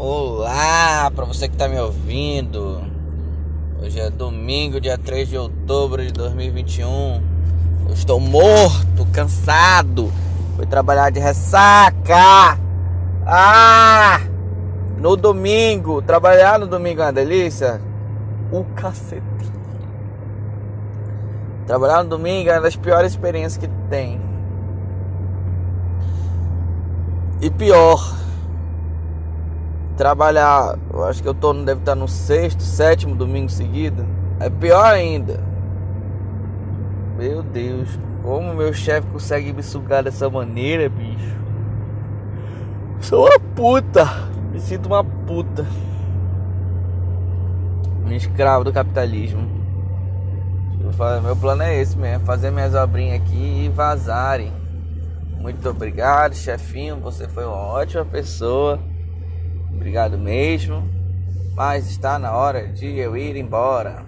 Olá para você que está me ouvindo. Hoje é domingo, dia 3 de outubro de 2021. Eu estou morto, cansado. Fui trabalhar de ressaca. Ah! No domingo, trabalhar no domingo é uma delícia. O cacete. Trabalhar no domingo é uma das piores experiências que tem. E pior, trabalhar, eu acho que eu tô, deve estar no sexto, sétimo domingo seguido. É pior ainda. Meu Deus, como meu chefe consegue me sugar dessa maneira, bicho? Sou uma puta. Me sinto uma puta. Um escravo do capitalismo. Meu plano é esse mesmo, fazer minhas obrinhas aqui e vazarem. Muito obrigado, chefinho. Você foi uma ótima pessoa. Obrigado mesmo. Mas está na hora de eu ir embora.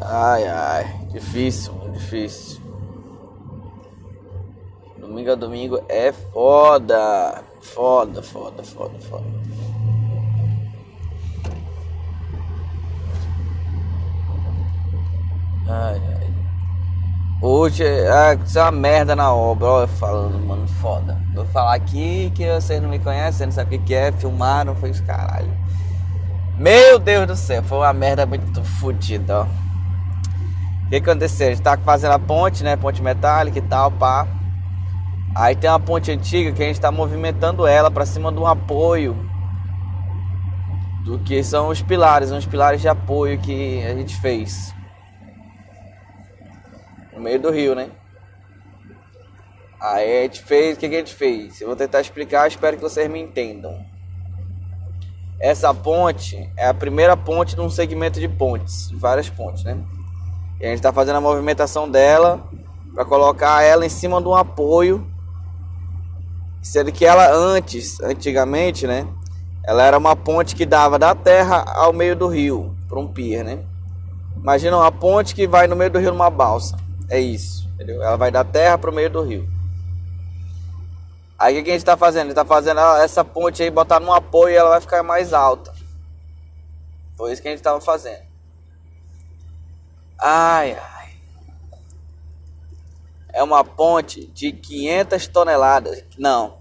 Ai, ai. Difícil, difícil. Domingo a domingo é foda. Foda, foda, foda, foda. Ai, ai. Hoje é, é uma merda na obra, olha falando, mano, foda. Vou falar aqui que vocês não me conhecem, não sabem o que é, filmaram, foi os caralho. Meu Deus do céu, foi uma merda muito fodida, ó. O que aconteceu? A gente tá fazendo a ponte, né? Ponte metálica e tal, pá. Aí tem uma ponte antiga que a gente tá movimentando ela para cima de um apoio. Do que são os pilares, uns pilares de apoio que a gente fez. No meio do rio, né? Aí a gente fez, o que, que a gente fez? Eu vou tentar explicar, espero que vocês me entendam. Essa ponte é a primeira ponte de um segmento de pontes, várias pontes, né? E a gente está fazendo a movimentação dela para colocar ela em cima de um apoio, sendo que ela antes, antigamente, né? Ela era uma ponte que dava da terra ao meio do rio, para um pier, né? Imagina uma ponte que vai no meio do rio numa balsa. É isso, entendeu? Ela vai da terra para o meio do rio. Aí o que a gente está fazendo? A gente está fazendo essa ponte aí, botar num apoio e ela vai ficar mais alta. Foi isso que a gente estava fazendo. Ai, ai. É uma ponte de 500 toneladas. Não,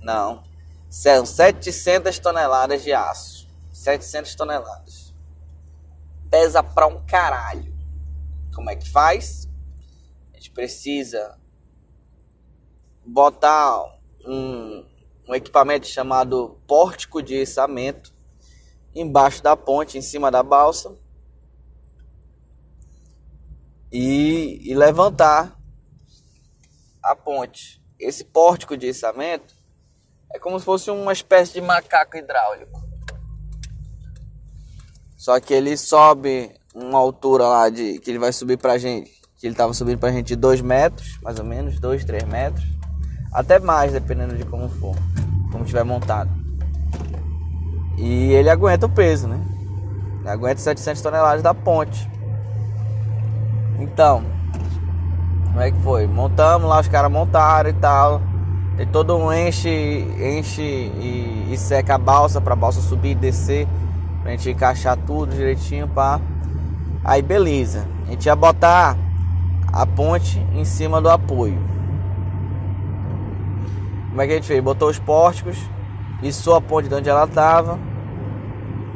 não. São 700 toneladas de aço. 700 toneladas. Pesa pra um caralho. Como é que faz? Precisa botar um, um equipamento chamado pórtico de içamento embaixo da ponte, em cima da balsa e, e levantar a ponte. Esse pórtico de içamento é como se fosse uma espécie de macaco hidráulico. Só que ele sobe uma altura lá de que ele vai subir pra gente que ele estava subindo pra gente 2 metros, mais ou menos, 2, 3 metros, até mais, dependendo de como for, como tiver montado. E ele aguenta o peso, né? Ele aguenta 700 toneladas da ponte. Então, como é que foi? Montamos lá, os caras montaram e tal. Tem todo um enche, enche e, e seca a balsa pra balsa subir e descer. Pra gente encaixar tudo direitinho, pá. Aí beleza. A gente ia botar a ponte em cima do apoio. Como é que a gente fez? Botou os pórticos, içou a ponte de onde ela estava,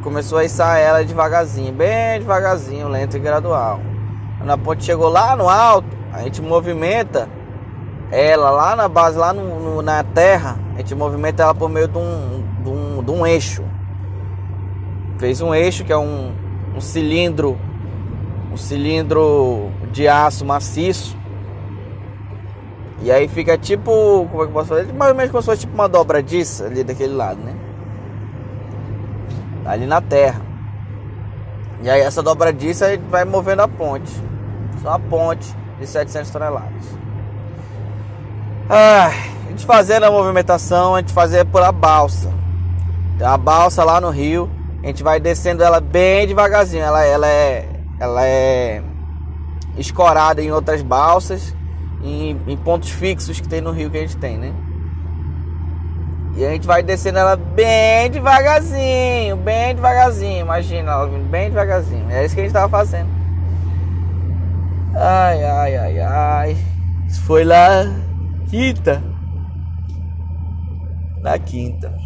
começou a içar ela devagarzinho, bem devagarzinho, lento e gradual. Quando a ponte chegou lá no alto, a gente movimenta ela lá na base, lá no, no, na terra, a gente movimenta ela por meio de um, de um, de um eixo. Fez um eixo que é um, um cilindro um cilindro de aço maciço. E aí fica tipo, como é que eu posso fazer? Mais ou menos como se fosse tipo uma dobradiça ali daquele lado, né? Ali na terra. E aí essa dobradiça vai movendo a ponte. Só a ponte de 700 toneladas. Ah, a gente fazendo a movimentação, a gente fazia por a balsa. Tem uma balsa lá no rio. A gente vai descendo ela bem devagarzinho. Ela, ela é ela é escorada em outras balsas, em, em pontos fixos que tem no rio que a gente tem, né? E a gente vai descendo ela bem devagarzinho, bem devagarzinho. Imagina ela vindo bem devagarzinho. É isso que a gente tava fazendo. Ai, ai, ai, ai. Isso foi lá quinta. Na quinta.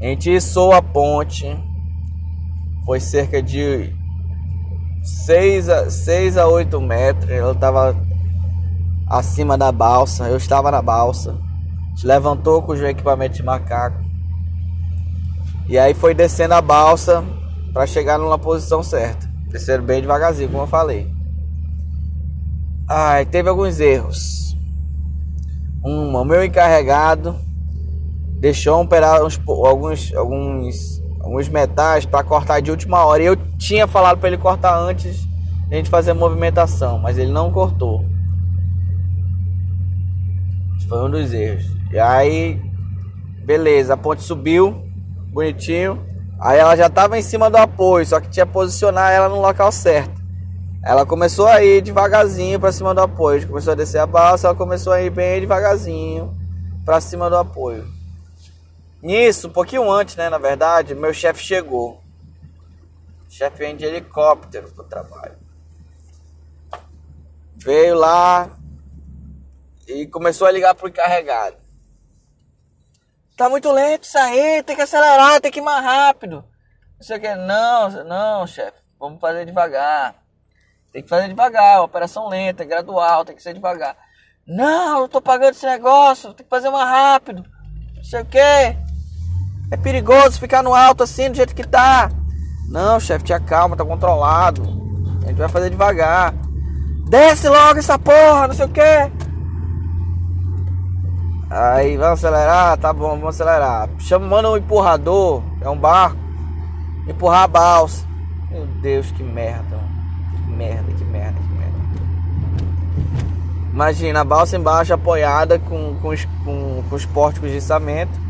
A gente içou a ponte. Foi cerca de 6 a, 6 a 8 metros. Ela estava acima da balsa. Eu estava na balsa. Gente levantou com o equipamento de macaco. E aí foi descendo a balsa para chegar numa posição certa. Desceram bem devagarzinho, como eu falei. Ai, teve alguns erros. Um, o meu encarregado deixou uns, alguns, alguns, alguns metais para cortar de última hora. E eu tinha falado para ele cortar antes de a gente fazer a movimentação, mas ele não cortou. Foi um dos erros. E aí, beleza, a ponte subiu, bonitinho. Aí ela já estava em cima do apoio, só que tinha que posicionar ela no local certo. Ela começou a ir devagarzinho para cima do apoio. Começou a descer a balsa, ela começou a ir bem devagarzinho para cima do apoio. Nisso, um pouquinho antes, né, na verdade, meu chefe chegou. Chefe vem de helicóptero pro trabalho. Veio lá e começou a ligar pro encarregado. Tá muito lento isso aí, tem que acelerar, tem que ir mais rápido. Não sei o que. Não, não, chefe. Vamos fazer devagar. Tem que fazer devagar, operação lenta, gradual, tem que ser devagar. Não, eu tô pagando esse negócio, tem que fazer mais rápido. Não sei o que. É perigoso ficar no alto assim, do jeito que tá. Não, chefe, te acalma, tá controlado. A gente vai fazer devagar. Desce logo essa porra, não sei o que. Aí, vamos acelerar? Tá bom, vamos acelerar. Manda um empurrador, é um barco. Empurrar a balsa. Meu Deus, que merda. Que merda, que merda, que merda. Imagina, a balsa embaixo apoiada com, com, os, com, com os pórticos de içamento.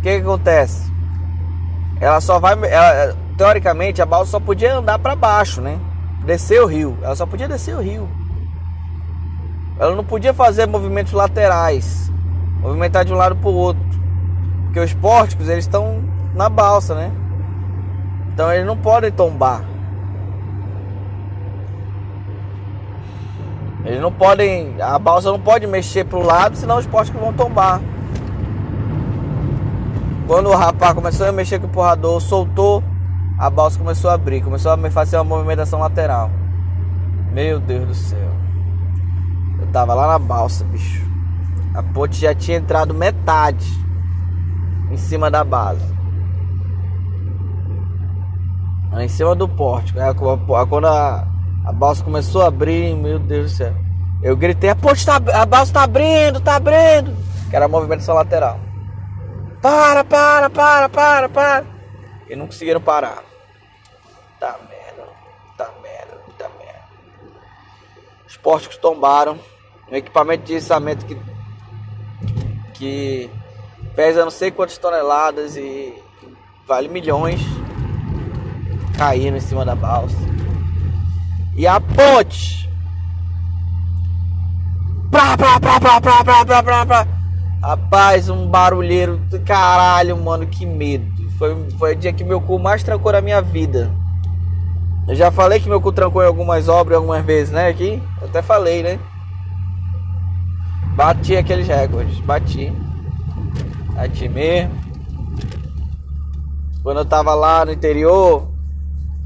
O que, que acontece? Ela só vai. Ela, teoricamente, a balsa só podia andar para baixo, né? Descer o rio. Ela só podia descer o rio. Ela não podia fazer movimentos laterais, movimentar de um lado para o outro, porque os pórticos eles estão na balsa, né? Então eles não podem tombar. Eles não podem, a balsa não pode mexer para o lado, senão os pórticos vão tombar. Quando o rapaz começou a mexer com o empurrador, soltou, a balsa começou a abrir, começou a fazer uma movimentação lateral. Meu Deus do céu tava lá na balsa, bicho. A ponte já tinha entrado metade em cima da base. Em cima do pórtico. Quando a, a balsa começou a abrir, meu Deus do céu. Eu gritei, a ponte tá, a balsa tá abrindo, tá abrindo. Que era a movimentação lateral. Para, para, para, para, para. E não conseguiram parar. Tá merda, tá merda, tá merda. Os pórticos tombaram um equipamento de içamento que, que pesa não sei quantas toneladas e vale milhões caindo em cima da balsa. E a ponte. Pra, pra, pra, pra, pra, pra, pra, pra. Rapaz, um barulheiro do caralho, mano, que medo. Foi, foi o dia que meu cu mais trancou na minha vida. Eu já falei que meu cu trancou em algumas obras algumas vezes, né? Aqui, eu até falei, né? Bati aqueles recordes, bati. Bati mesmo. Quando eu tava lá no interior,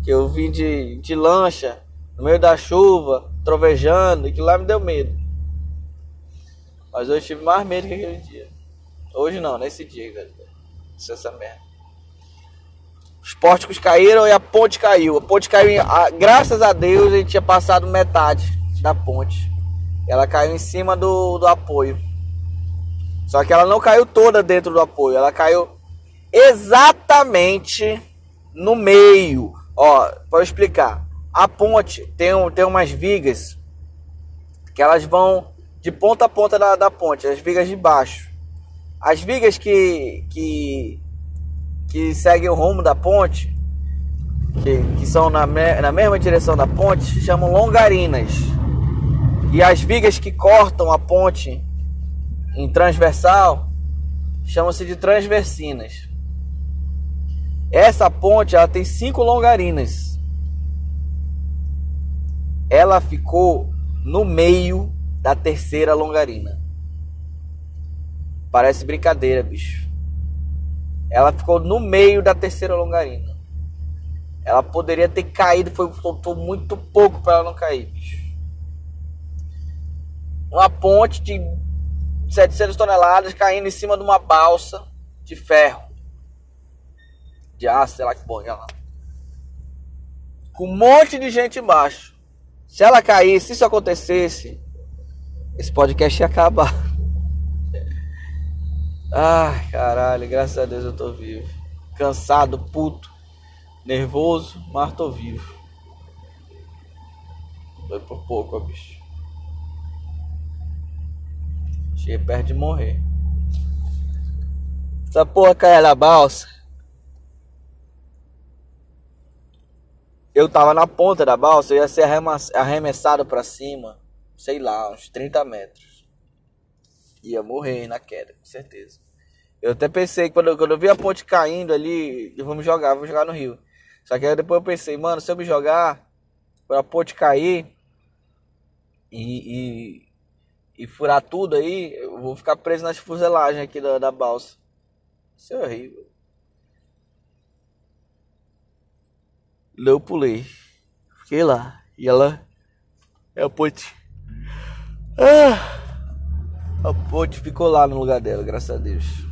que eu vim de, de lancha, no meio da chuva, trovejando, que lá me deu medo. Mas hoje tive mais medo que aquele dia. Hoje não, nesse dia, galera. Isso essa merda. Os pórticos caíram e a ponte caiu. A ponte caiu, graças a Deus, a gente tinha passado metade da ponte. Ela caiu em cima do, do apoio. Só que ela não caiu toda dentro do apoio. Ela caiu exatamente no meio. Ó, para explicar. A ponte tem, um, tem umas vigas que elas vão de ponta a ponta da, da ponte, as vigas de baixo. As vigas que, que, que seguem o rumo da ponte, que, que são na, na mesma direção da ponte, se chamam longarinas. E as vigas que cortam a ponte, em transversal chama-se de transversinas. Essa ponte ela tem cinco longarinas. Ela ficou no meio da terceira longarina. Parece brincadeira, bicho. Ela ficou no meio da terceira longarina. Ela poderia ter caído, foi faltou muito pouco para ela não cair, bicho. Uma ponte de 700 toneladas caindo em cima de uma balsa de ferro. De aço, sei lá que porra lá. Com um monte de gente embaixo. Se ela caísse, se isso acontecesse, esse podcast ia acabar. Ai, caralho, graças a Deus eu tô vivo. Cansado, puto, nervoso, mas tô vivo. Foi por pouco, ó, bicho. Cheguei perto de morrer. Essa porra caiu na balsa. Eu tava na ponta da balsa, eu ia ser arremessado para cima, sei lá, uns 30 metros. Ia morrer na queda, com certeza. Eu até pensei, quando eu, quando eu vi a ponte caindo ali, eu vou me jogar, vou jogar no rio. Só que aí depois eu pensei, mano, se eu me jogar, pra ponte cair e, e e furar tudo aí, eu vou ficar preso nas fuselagens aqui da, da balsa. Isso é horrível. Eu pulei. Fiquei lá. E ela. É a ponte. Ah, a ponte ficou lá no lugar dela, graças a Deus.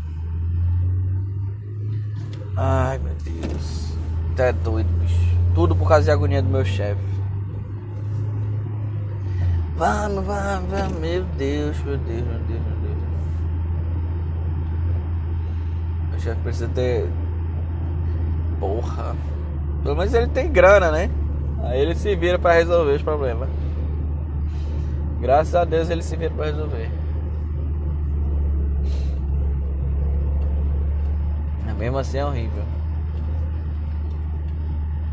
Ai meu Deus. Tá doido, bicho. Tudo por causa da agonia do meu chefe. Vamos, vamos, vamos. Meu Deus, meu Deus, meu Deus, meu Deus. O chefe precisa ter. Porra. Pelo menos ele tem grana, né? Aí ele se vira para resolver os problemas. Graças a Deus ele se vira para resolver. Mas mesmo assim é horrível.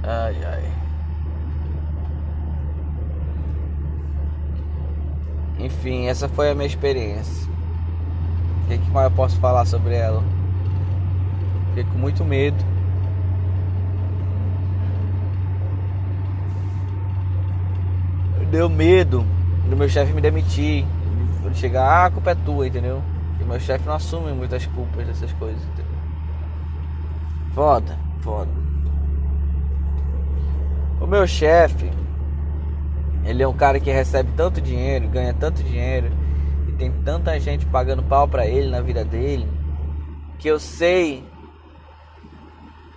Ai, ai. Enfim, essa foi a minha experiência. O que, que mais eu posso falar sobre ela? Fiquei com muito medo. Deu medo do meu chefe me demitir. Ele chegar, ah, a culpa é tua, entendeu? E meu chefe não assume muitas culpas dessas coisas, entendeu? Foda, foda. O meu chefe ele é um cara que recebe tanto dinheiro, ganha tanto dinheiro e tem tanta gente pagando pau para ele na vida dele, que eu sei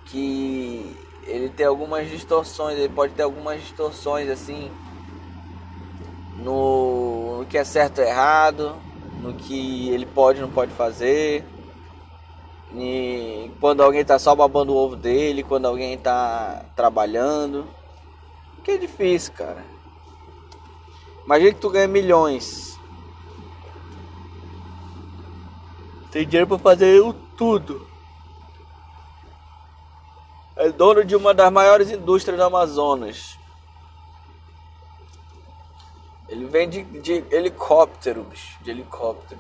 que ele tem algumas distorções, ele pode ter algumas distorções assim no, no que é certo ou errado, no que ele pode ou não pode fazer. E quando alguém tá só babando o ovo dele, quando alguém tá trabalhando. Que é difícil, cara. Imagina que tu ganha milhões. Tem dinheiro para fazer tudo. É dono de uma das maiores indústrias do Amazonas. Ele vem de, de helicóptero, bicho. De helicóptero.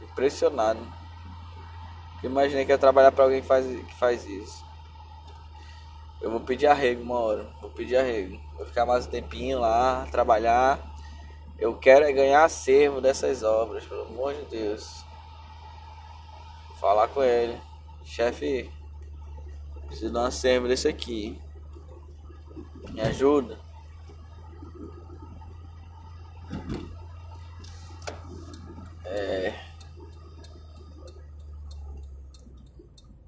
Impressionado. Imaginei que ia trabalhar para alguém que faz, que faz isso. Eu vou pedir arrego uma hora. Vou pedir arrego. Vou ficar mais um tempinho lá, trabalhar. Eu quero é ganhar acervo dessas obras, pelo amor de Deus. Vou falar com ele. Chefe, preciso de um acervo desse aqui. Me ajuda. É.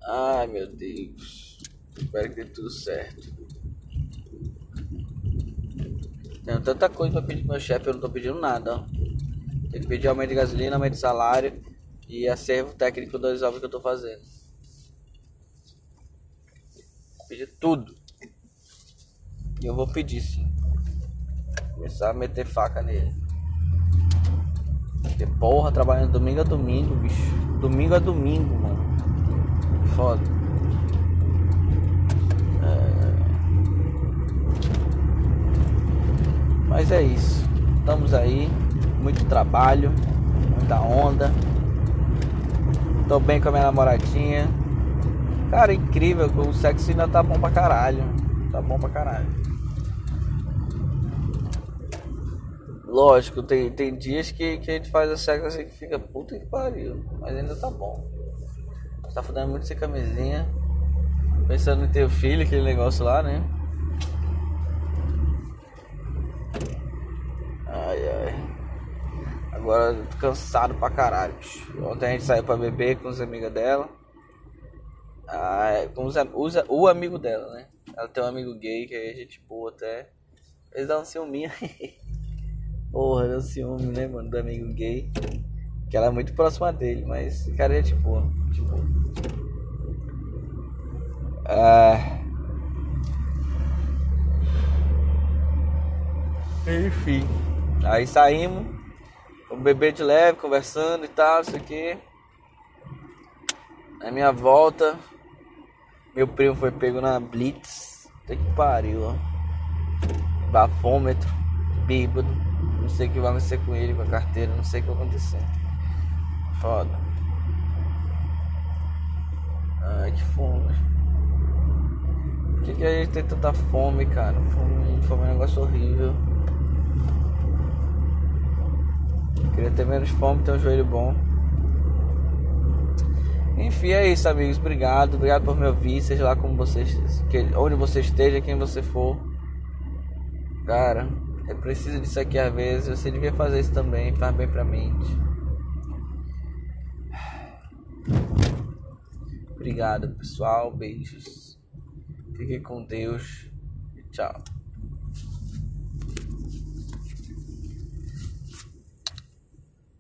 Ai meu Deus. Espero que dê tudo certo. Tenho tanta coisa pra pedir pro meu chefe, eu não tô pedindo nada. Tem que pedir aumento de gasolina, aumento de salário e acervo técnico das obras que eu tô fazendo. Pedir tudo. E eu vou pedir sim. Começar a meter faca nele. Porra, trabalhando domingo a domingo, bicho. Domingo a domingo, mano. Foda. Mas é isso. Estamos aí, muito trabalho, muita onda. Tô bem com a minha namoradinha. Cara, incrível, o sexo ainda tá bom pra caralho. Tá bom pra caralho. Lógico, tem, tem dias que, que a gente faz a sexo assim que fica puta que pariu. Mas ainda tá bom. Tá fudendo muito sem camisinha. Pensando em ter filho, aquele negócio lá, né? Ai ai. Agora eu tô cansado pra caralho. Ontem a gente saiu pra beber com os amigos dela. Ah, com os, os, o amigo dela, né? Ela tem um amigo gay que a gente boa até. Eles dão um ciúminho. Porra, dá um ciúme, né, mano? Do amigo gay. Que ela é muito próxima dele, mas esse cara é tipo. Tipo. Ah. Enfim. Aí saímos. Vamos beber de leve, conversando e tal, isso aqui. Na minha volta, meu primo foi pego na Blitz. Até que pariu, ó. Bafômetro, bêbado. Não sei o que vai acontecer com ele, com a carteira, não sei o que vai acontecer. Foda. Ai, que fome. Por que, que a gente tem tanta fome, cara? Fome, fome é um negócio horrível. Queria ter menos fome, ter um joelho bom. Enfim, é isso, amigos. Obrigado. Obrigado por me ouvir. Seja lá como você, onde você esteja, quem você for. Cara, é preciso disso aqui às vezes. Você devia fazer isso também. Faz bem pra mente. Obrigado, pessoal. Beijos. Fiquem com Deus. Tchau.